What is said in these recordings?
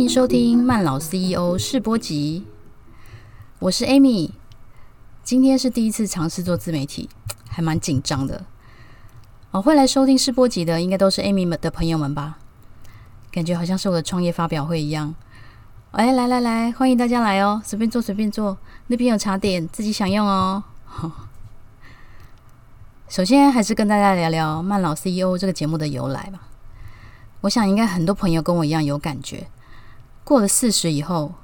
欢迎收听慢老 CEO 试播集，我是 Amy。今天是第一次尝试做自媒体，还蛮紧张的。哦，会来收听试播集的，应该都是 Amy 们的朋友们吧？感觉好像是我的创业发表会一样。哎，来来来，欢迎大家来哦，随便坐随便坐，那边有茶点，自己享用哦。首先，还是跟大家聊聊慢老 CEO 这个节目的由来吧。我想，应该很多朋友跟我一样有感觉。过了四十以后，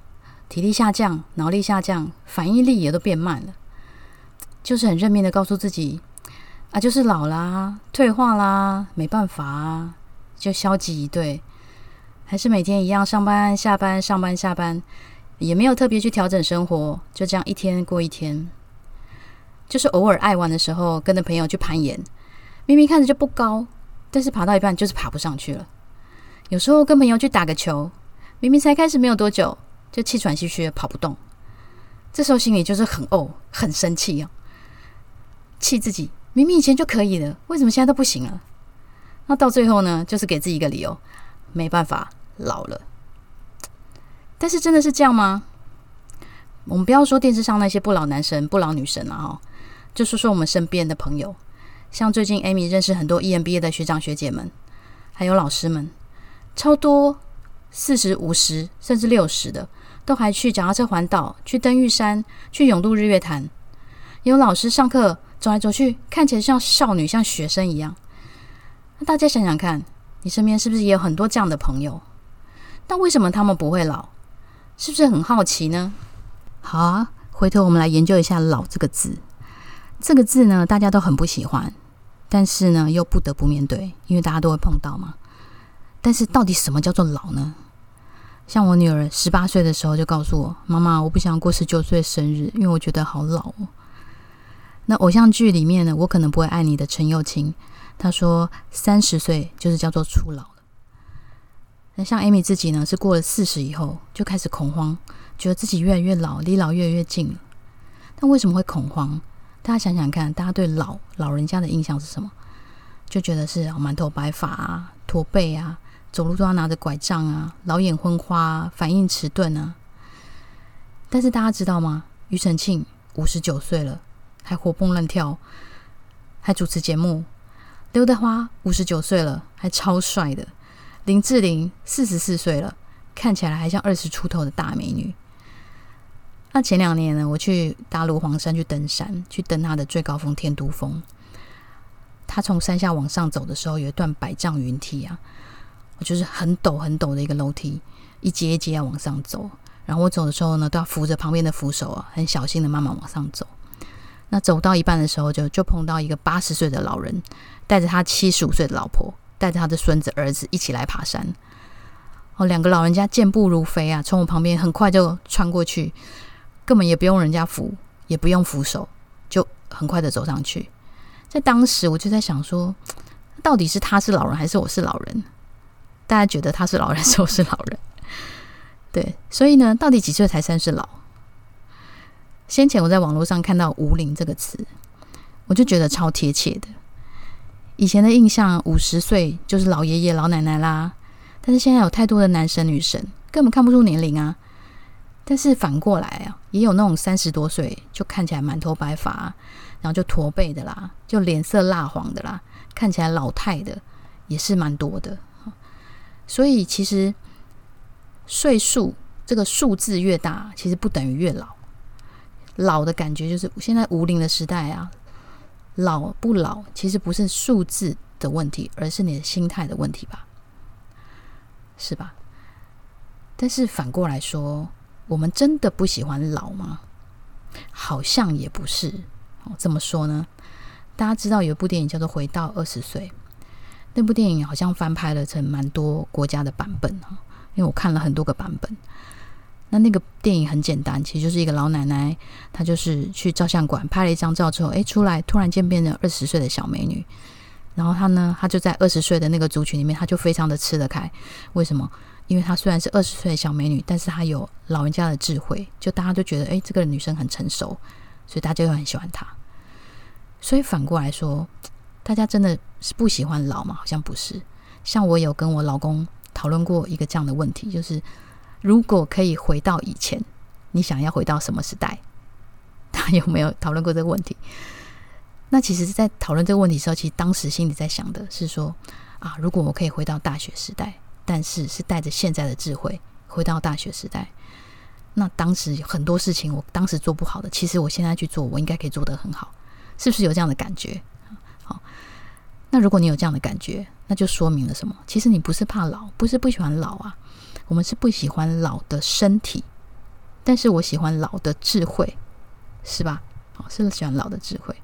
体力下降，脑力下降，反应力也都变慢了，就是很认命的告诉自己啊，就是老啦，退化啦，没办法啊，就消极以对，还是每天一样上班下班上班下班，也没有特别去调整生活，就这样一天过一天。就是偶尔爱玩的时候，跟着朋友去攀岩，明明看着就不高，但是爬到一半就是爬不上去了。有时候跟朋友去打个球。明明才开始没有多久，就气喘吁吁的跑不动，这时候心里就是很怄、很生气哦，气自己明明以前就可以了，为什么现在都不行了？那到最后呢，就是给自己一个理由，没办法，老了。但是真的是这样吗？我们不要说电视上那些不老男神、不老女神了哈，就说说我们身边的朋友，像最近 Amy 认识很多 EMBA 的学长学姐们，还有老师们，超多。四十五十甚至六十的，都还去脚踏车环岛，去登玉山，去永渡日月潭。有老师上课走来走去，看起来像少女，像学生一样。那大家想想看，你身边是不是也有很多这样的朋友？那为什么他们不会老？是不是很好奇呢？好啊，回头我们来研究一下“老”这个字。这个字呢，大家都很不喜欢，但是呢，又不得不面对，因为大家都会碰到嘛。但是到底什么叫做老呢？像我女儿十八岁的时候就告诉我：“妈妈，我不想过十九岁生日，因为我觉得好老哦。”那偶像剧里面呢，我可能不会爱你的陈幼卿，她说三十岁就是叫做初老了。那像 Amy 自己呢，是过了四十以后就开始恐慌，觉得自己越来越老，离老越来越近了。但为什么会恐慌？大家想想看，大家对老老人家的印象是什么？就觉得是满头白发啊，驼背啊。走路都要拿着拐杖啊，老眼昏花，反应迟钝啊。但是大家知道吗？庾澄庆五十九岁了，还活蹦乱跳，还主持节目；刘德华五十九岁了，还超帅的；林志玲四十四岁了，看起来还像二十出头的大美女。那前两年呢，我去大陆黄山去登山，去登他的最高峰天都峰。他从山下往上走的时候，有一段百丈云梯啊。我就是很陡很陡的一个楼梯，一阶一阶要往上走。然后我走的时候呢，都要扶着旁边的扶手啊，很小心的慢慢往上走。那走到一半的时候，就就碰到一个八十岁的老人，带着他七十五岁的老婆，带着他的孙子儿子一起来爬山。哦，两个老人家健步如飞啊，从我旁边很快就穿过去，根本也不用人家扶，也不用扶手，就很快的走上去。在当时，我就在想说，到底是他是老人，还是我是老人？大家觉得他是老人，是我是老人，对，所以呢，到底几岁才算是老？先前我在网络上看到“无龄”这个词，我就觉得超贴切的。以前的印象，五十岁就是老爷爷、老奶奶啦。但是现在有太多的男神女神，根本看不出年龄啊。但是反过来啊，也有那种三十多岁就看起来满头白发，然后就驼背的啦，就脸色蜡黄的啦，看起来老态的，也是蛮多的。所以，其实岁数这个数字越大，其实不等于越老。老的感觉就是现在无龄的时代啊，老不老其实不是数字的问题，而是你的心态的问题吧？是吧？但是反过来说，我们真的不喜欢老吗？好像也不是哦。怎么说呢？大家知道有部电影叫做《回到二十岁》。那部电影好像翻拍了成蛮多国家的版本啊，因为我看了很多个版本。那那个电影很简单，其实就是一个老奶奶，她就是去照相馆拍了一张照之后，哎，出来突然间变成二十岁的小美女。然后她呢，她就在二十岁的那个族群里面，她就非常的吃得开。为什么？因为她虽然是二十岁的小美女，但是她有老人家的智慧，就大家都觉得，哎，这个女生很成熟，所以大家就很喜欢她。所以反过来说。大家真的是不喜欢老吗？好像不是。像我有跟我老公讨论过一个这样的问题，就是如果可以回到以前，你想要回到什么时代？他有没有讨论过这个问题？那其实，在讨论这个问题的时候，其实当时心里在想的是说：啊，如果我可以回到大学时代，但是是带着现在的智慧回到大学时代，那当时很多事情我当时做不好的，其实我现在去做，我应该可以做得很好，是不是有这样的感觉？那如果你有这样的感觉，那就说明了什么？其实你不是怕老，不是不喜欢老啊，我们是不喜欢老的身体，但是我喜欢老的智慧，是吧？哦，是喜欢老的智慧。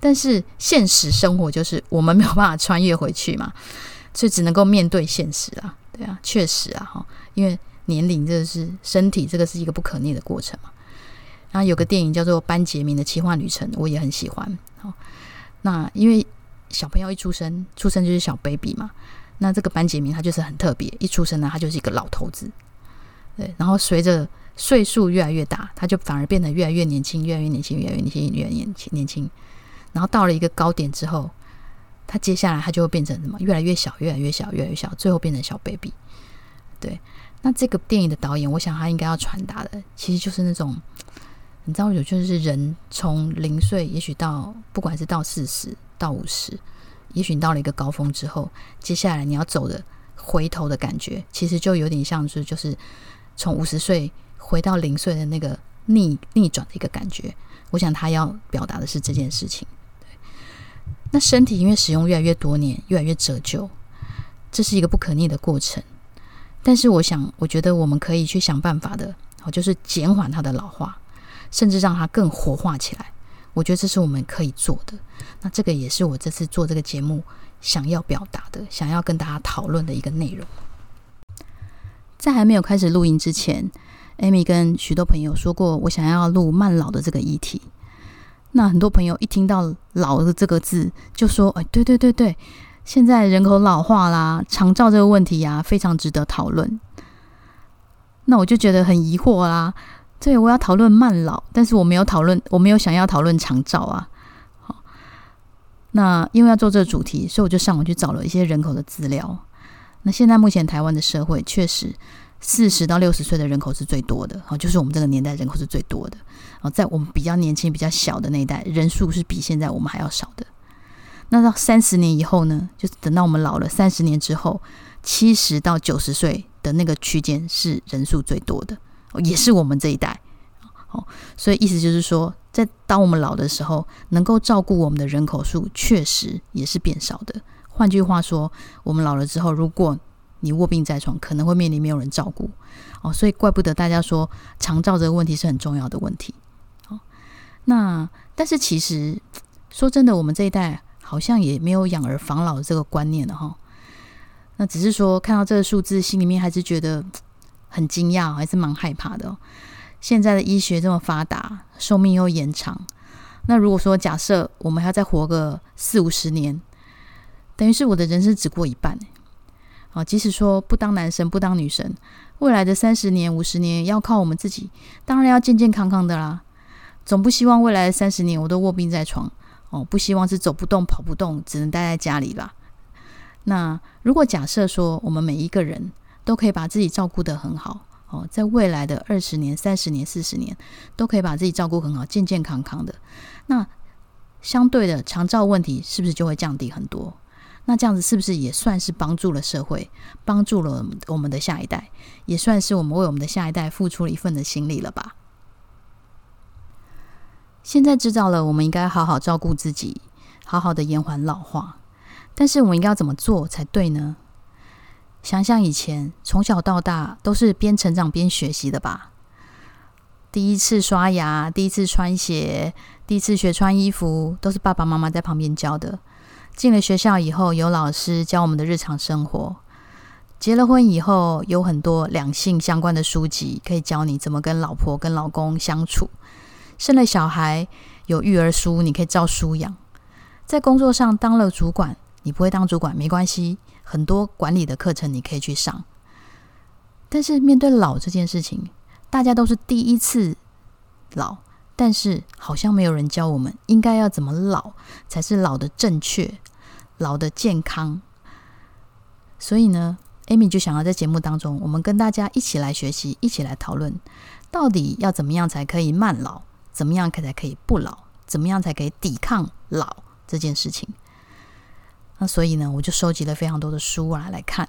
但是现实生活就是我们没有办法穿越回去嘛，所以只能够面对现实啊，对啊，确实啊，哈，因为年龄这是身体，这个是一个不可逆的过程嘛。然后有个电影叫做《班杰明的奇幻旅程》，我也很喜欢。好，那因为小朋友一出生，出生就是小 baby 嘛，那这个班杰明他就是很特别，一出生呢他就是一个老头子，对，然后随着岁数越来越大，他就反而变得越来越年轻，越来越年轻，越来越年轻，越来越年轻，年轻。然后到了一个高点之后，他接下来他就会变成什么？越来越小，越来越小，越来越小，最后变成小 baby。对，那这个电影的导演，我想他应该要传达的，其实就是那种，你知道，有就是人从零岁，也许到不管是到四十到五十，也许你到了一个高峰之后，接下来你要走的回头的感觉，其实就有点像是就是从五十岁回到零岁的那个逆逆转的一个感觉。我想他要表达的是这件事情。那身体因为使用越来越多年，越来越折旧，这是一个不可逆的过程。但是，我想，我觉得我们可以去想办法的，哦，就是减缓它的老化，甚至让它更活化起来。我觉得这是我们可以做的。那这个也是我这次做这个节目想要表达的，想要跟大家讨论的一个内容。在还没有开始录音之前，Amy 跟许多朋友说过，我想要录慢老的这个议题。那很多朋友一听到“老”的这个字，就说：“哎，对对对对，现在人口老化啦，长照这个问题呀，非常值得讨论。”那我就觉得很疑惑啦。对，我要讨论慢老，但是我没有讨论，我没有想要讨论长照啊。好，那因为要做这个主题，所以我就上网去找了一些人口的资料。那现在目前台湾的社会确实。四十到六十岁的人口是最多的，哦，就是我们这个年代人口是最多的。哦，在我们比较年轻、比较小的那一代，人数是比现在我们还要少的。那到三十年以后呢？就是等到我们老了三十年之后，七十到九十岁的那个区间是人数最多的，也是我们这一代。哦，所以意思就是说，在当我们老的时候，能够照顾我们的人口数确实也是变少的。换句话说，我们老了之后，如果你卧病在床，可能会面临没有人照顾哦，所以怪不得大家说长照这个问题是很重要的问题。哦，那但是其实说真的，我们这一代好像也没有养儿防老的这个观念了哈。那只是说看到这个数字，心里面还是觉得很惊讶，还是蛮害怕的。现在的医学这么发达，寿命又延长，那如果说假设我们还要再活个四五十年，等于是我的人生只过一半啊，即使说不当男神不当女神，未来的三十年五十年要靠我们自己，当然要健健康康的啦。总不希望未来的三十年我都卧病在床哦，不希望是走不动跑不动，只能待在家里吧。那如果假设说我们每一个人都可以把自己照顾得很好哦，在未来的二十年、三十年、四十年都可以把自己照顾很好，健健康康的，那相对的长照问题是不是就会降低很多？那这样子是不是也算是帮助了社会，帮助了我们的下一代，也算是我们为我们的下一代付出了一份的心力了吧？现在知道了，我们应该好好照顾自己，好好的延缓老化。但是我们应该要怎么做才对呢？想想以前从小到大都是边成长边学习的吧。第一次刷牙，第一次穿鞋，第一次学穿衣服，都是爸爸妈妈在旁边教的。进了学校以后，有老师教我们的日常生活；结了婚以后，有很多两性相关的书籍可以教你怎么跟老婆、跟老公相处；生了小孩，有育儿书，你可以照书养。在工作上当了主管，你不会当主管没关系，很多管理的课程你可以去上。但是面对老这件事情，大家都是第一次老。但是好像没有人教我们应该要怎么老才是老的正确、老的健康。所以呢，，Amy 就想要在节目当中，我们跟大家一起来学习，一起来讨论，到底要怎么样才可以慢老，怎么样才可以不老，怎么样才可以抵抗老这件事情。那所以呢，我就收集了非常多的书啊来看。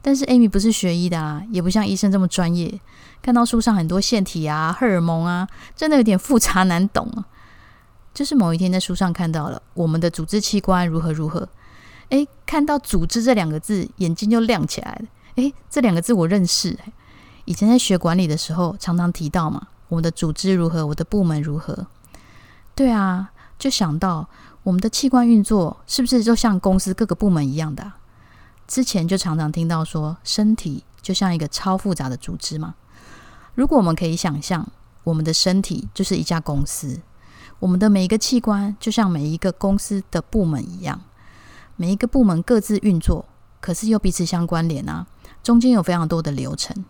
但是 Amy 不是学医的啊，也不像医生这么专业。看到书上很多腺体啊、荷尔蒙啊，真的有点复杂难懂啊。就是某一天在书上看到了我们的组织器官如何如何，诶，看到“组织”这两个字，眼睛就亮起来了。诶，这两个字我认识，以前在学管理的时候常常提到嘛。我们的组织如何，我的部门如何？对啊，就想到我们的器官运作是不是就像公司各个部门一样的？之前就常常听到说，身体就像一个超复杂的组织嘛。如果我们可以想象，我们的身体就是一家公司，我们的每一个器官就像每一个公司的部门一样，每一个部门各自运作，可是又彼此相关联啊，中间有非常多的流程。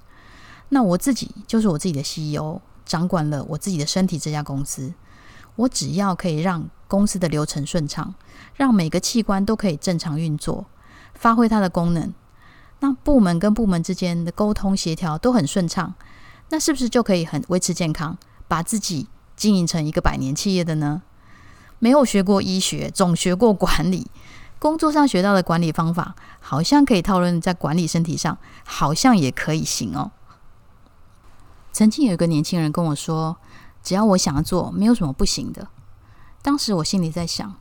那我自己就是我自己的 CEO，掌管了我自己的身体这家公司。我只要可以让公司的流程顺畅，让每个器官都可以正常运作。发挥它的功能，那部门跟部门之间的沟通协调都很顺畅，那是不是就可以很维持健康，把自己经营成一个百年企业的呢？没有学过医学，总学过管理，工作上学到的管理方法，好像可以讨论在管理身体上，好像也可以行哦。曾经有一个年轻人跟我说：“只要我想要做，没有什么不行的。”当时我心里在想，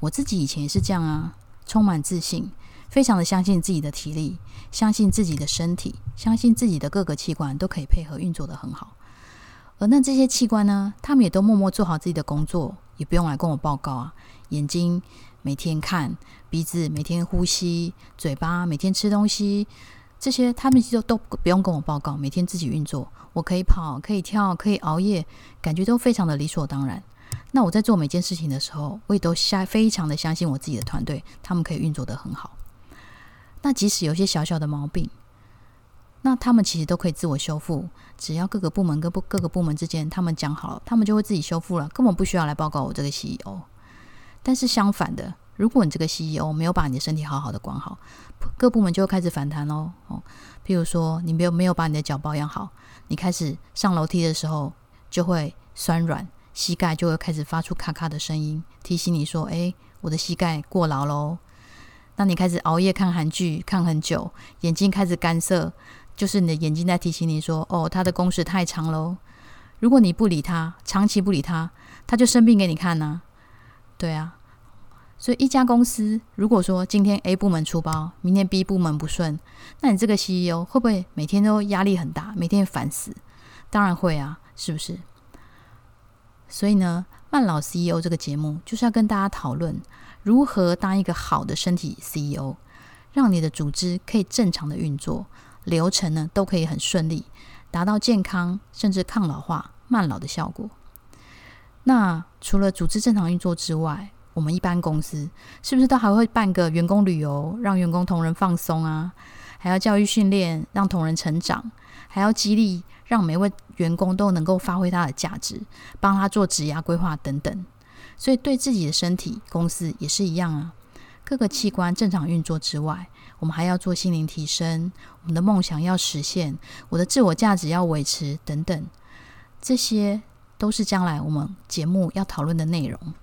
我自己以前也是这样啊，充满自信。非常的相信自己的体力，相信自己的身体，相信自己的各个器官都可以配合运作的很好。而那这些器官呢，他们也都默默做好自己的工作，也不用来跟我报告啊。眼睛每天看，鼻子每天呼吸，嘴巴每天吃东西，这些他们就都不用跟我报告，每天自己运作。我可以跑，可以跳，可以熬夜，感觉都非常的理所当然。那我在做每件事情的时候，我也都相非常的相信我自己的团队，他们可以运作的很好。那即使有些小小的毛病，那他们其实都可以自我修复。只要各个部门跟不各个部门之间，他们讲好了，他们就会自己修复了，根本不需要来报告我这个 CEO。但是相反的，如果你这个 CEO 没有把你的身体好好的管好，各部门就会开始反弹喽。哦，譬如说你没有没有把你的脚保养好，你开始上楼梯的时候就会酸软，膝盖就会开始发出咔咔的声音，提醒你说：“哎，我的膝盖过劳喽。”当你开始熬夜看韩剧看很久，眼睛开始干涩，就是你的眼睛在提醒你说：“哦，他的工时太长喽。”如果你不理他，长期不理他，他就生病给你看呢。对啊，所以一家公司如果说今天 A 部门出包，明天 B 部门不顺，那你这个 CEO 会不会每天都压力很大，每天烦死？当然会啊，是不是？所以呢，慢老 CEO 这个节目就是要跟大家讨论。如何当一个好的身体 CEO，让你的组织可以正常的运作，流程呢都可以很顺利，达到健康甚至抗老化、慢老的效果。那除了组织正常运作之外，我们一般公司是不是都还会办个员工旅游，让员工同仁放松啊？还要教育训练，让同仁成长，还要激励，让每位员工都能够发挥他的价值，帮他做职涯规划等等。所以，对自己的身体、公司也是一样啊。各个器官正常运作之外，我们还要做心灵提升，我们的梦想要实现，我的自我价值要维持等等，这些都是将来我们节目要讨论的内容。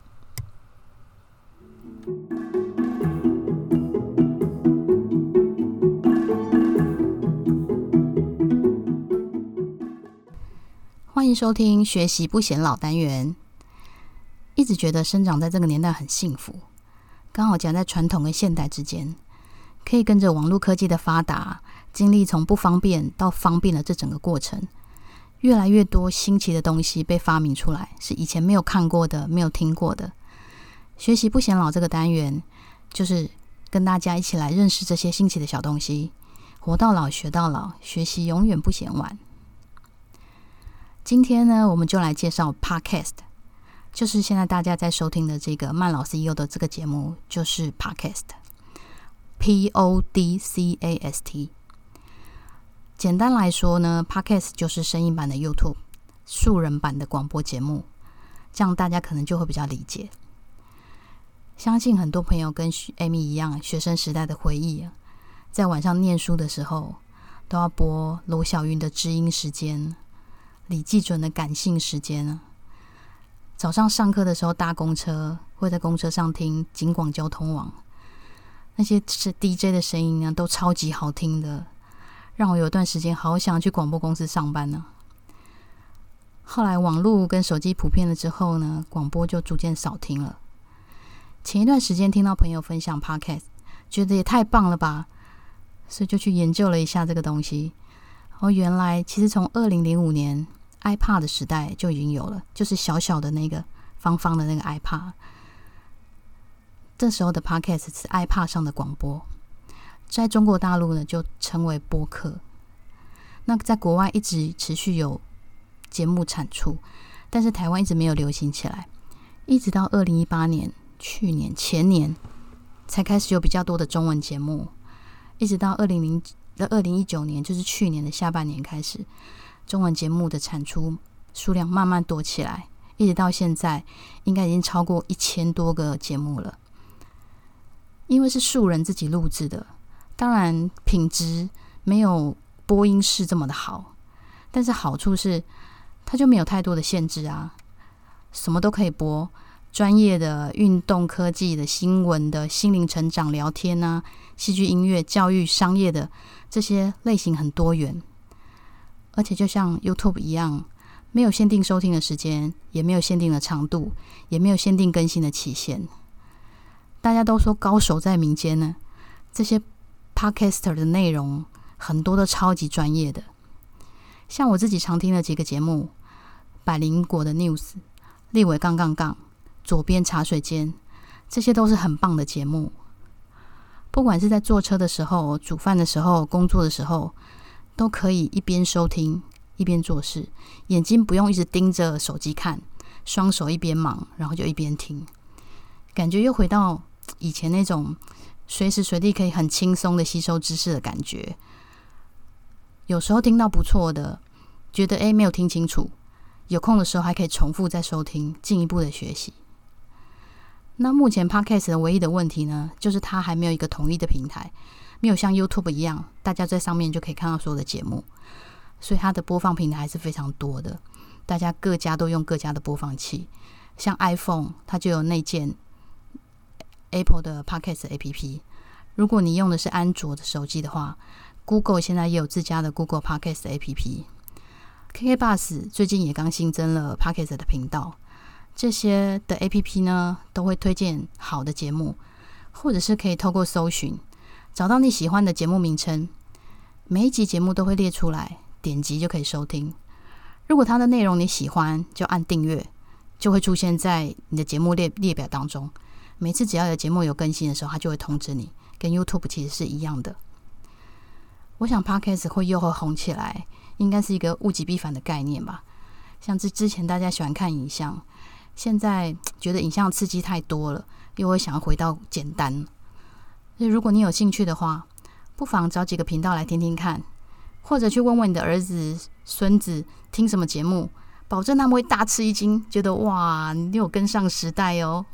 欢迎收听《学习不显老》单元。一直觉得生长在这个年代很幸福，刚好夹在传统跟现代之间，可以跟着网络科技的发达，经历从不方便到方便的这整个过程。越来越多新奇的东西被发明出来，是以前没有看过的、没有听过的。学习不显老这个单元，就是跟大家一起来认识这些新奇的小东西。活到老，学到老，学习永远不嫌晚。今天呢，我们就来介绍 Podcast。就是现在大家在收听的这个慢老 CEO 的这个节目，就是 Podcast，P O D C A S T。简单来说呢，Podcast 就是声音版的 YouTube，素人版的广播节目，这样大家可能就会比较理解。相信很多朋友跟 Amy 一样，学生时代的回忆啊，在晚上念书的时候，都要播罗小云的知音时间，李济准的感性时间呢。早上上课的时候搭公车，会在公车上听金广交通网，那些是 DJ 的声音呢，都超级好听的，让我有段时间好想去广播公司上班呢。后来网络跟手机普遍了之后呢，广播就逐渐少听了。前一段时间听到朋友分享 Podcast，觉得也太棒了吧，所以就去研究了一下这个东西。哦，原来其实从二零零五年。iPad 的时代就已经有了，就是小小的那个方方的那个 iPad。这时候的 Podcast 是 iPad 上的广播，在中国大陆呢就称为播客。那在国外一直持续有节目产出，但是台湾一直没有流行起来，一直到二零一八年、去年、前年才开始有比较多的中文节目，一直到二零零那二零一九年，就是去年的下半年开始。中文节目的产出数量慢慢多起来，一直到现在，应该已经超过一千多个节目了。因为是素人自己录制的，当然品质没有播音室这么的好，但是好处是它就没有太多的限制啊，什么都可以播，专业的、运动、科技的、新闻的、心灵成长、聊天啊、戏剧、音乐、教育、商业的这些类型很多元。而且就像 YouTube 一样，没有限定收听的时间，也没有限定的长度，也没有限定更新的期限。大家都说高手在民间呢，这些 Podcaster 的内容很多都超级专业的。像我自己常听的几个节目，百灵果的 News、立伟杠杠杠、左边茶水间，这些都是很棒的节目。不管是在坐车的时候、煮饭的时候、工作的时候。都可以一边收听一边做事，眼睛不用一直盯着手机看，双手一边忙，然后就一边听，感觉又回到以前那种随时随地可以很轻松的吸收知识的感觉。有时候听到不错的，觉得诶没有听清楚，有空的时候还可以重复再收听，进一步的学习。那目前 Podcast 的唯一的问题呢，就是它还没有一个统一的平台。没有像 YouTube 一样，大家在上面就可以看到所有的节目，所以它的播放平台还是非常多的。大家各家都用各家的播放器，像 iPhone 它就有内建 Apple 的 Podcast APP。如果你用的是安卓的手机的话，Google 现在也有自家的 Google Podcast APP。KK Bus 最近也刚新增了 Podcast 的频道，这些的 APP 呢都会推荐好的节目，或者是可以透过搜寻。找到你喜欢的节目名称，每一集节目都会列出来，点击就可以收听。如果它的内容你喜欢，就按订阅，就会出现在你的节目列列表当中。每次只要有节目有更新的时候，它就会通知你。跟 YouTube 其实是一样的。我想 Podcast 会又会红起来，应该是一个物极必反的概念吧。像之之前大家喜欢看影像，现在觉得影像刺激太多了，又会想要回到简单。所以，如果你有兴趣的话，不妨找几个频道来听听看，或者去问问你的儿子、孙子听什么节目，保证他们会大吃一惊，觉得哇，你有跟上时代哦。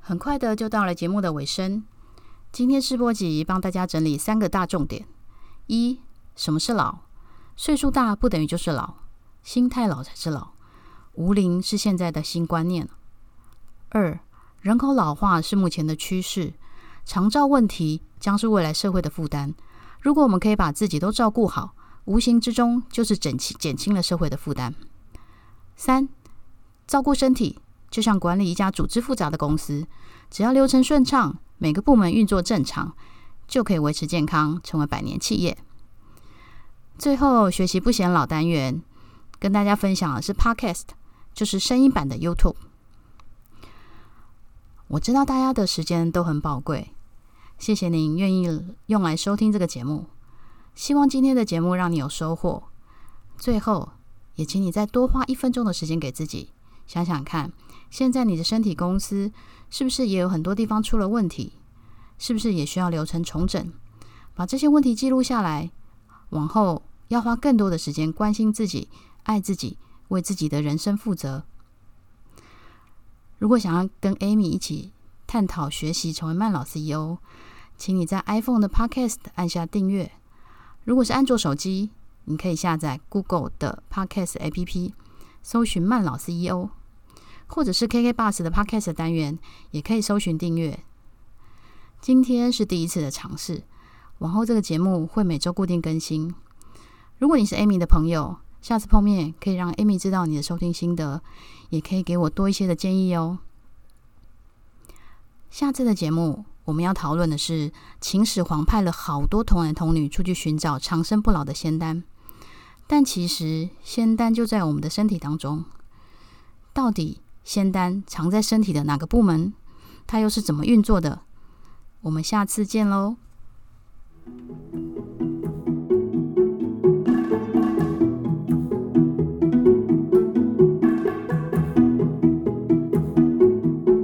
很快的就到了节目的尾声，今天试播集帮大家整理三个大重点：一、什么是老？岁数大不等于就是老，心态老才是老。无龄是现在的新观念。二，人口老化是目前的趋势，长照问题将是未来社会的负担。如果我们可以把自己都照顾好，无形之中就是减轻减轻了社会的负担。三，照顾身体就像管理一家组织复杂的公司，只要流程顺畅，每个部门运作正常，就可以维持健康，成为百年企业。最后，学习不嫌老单元跟大家分享的是 Podcast，就是声音版的 YouTube。我知道大家的时间都很宝贵，谢谢您愿意用来收听这个节目。希望今天的节目让你有收获。最后，也请你再多花一分钟的时间给自己，想想看，现在你的身体公司是不是也有很多地方出了问题？是不是也需要流程重整？把这些问题记录下来。往后要花更多的时间关心自己，爱自己，为自己的人生负责。如果想要跟 Amy 一起探讨学习成为慢老 CEO，请你在 iPhone 的 Podcast 按下订阅。如果是安卓手机，你可以下载 Google 的 Podcast APP，搜寻慢老 CEO，或者是 KK Bus 的 Podcast 单元，也可以搜寻订阅。今天是第一次的尝试，往后这个节目会每周固定更新。如果你是 Amy 的朋友，下次碰面可以让 Amy 知道你的收听心得，也可以给我多一些的建议哦。下次的节目我们要讨论的是，秦始皇派了好多童男童女出去寻找长生不老的仙丹，但其实仙丹就在我们的身体当中。到底仙丹藏在身体的哪个部门？它又是怎么运作的？我们下次见喽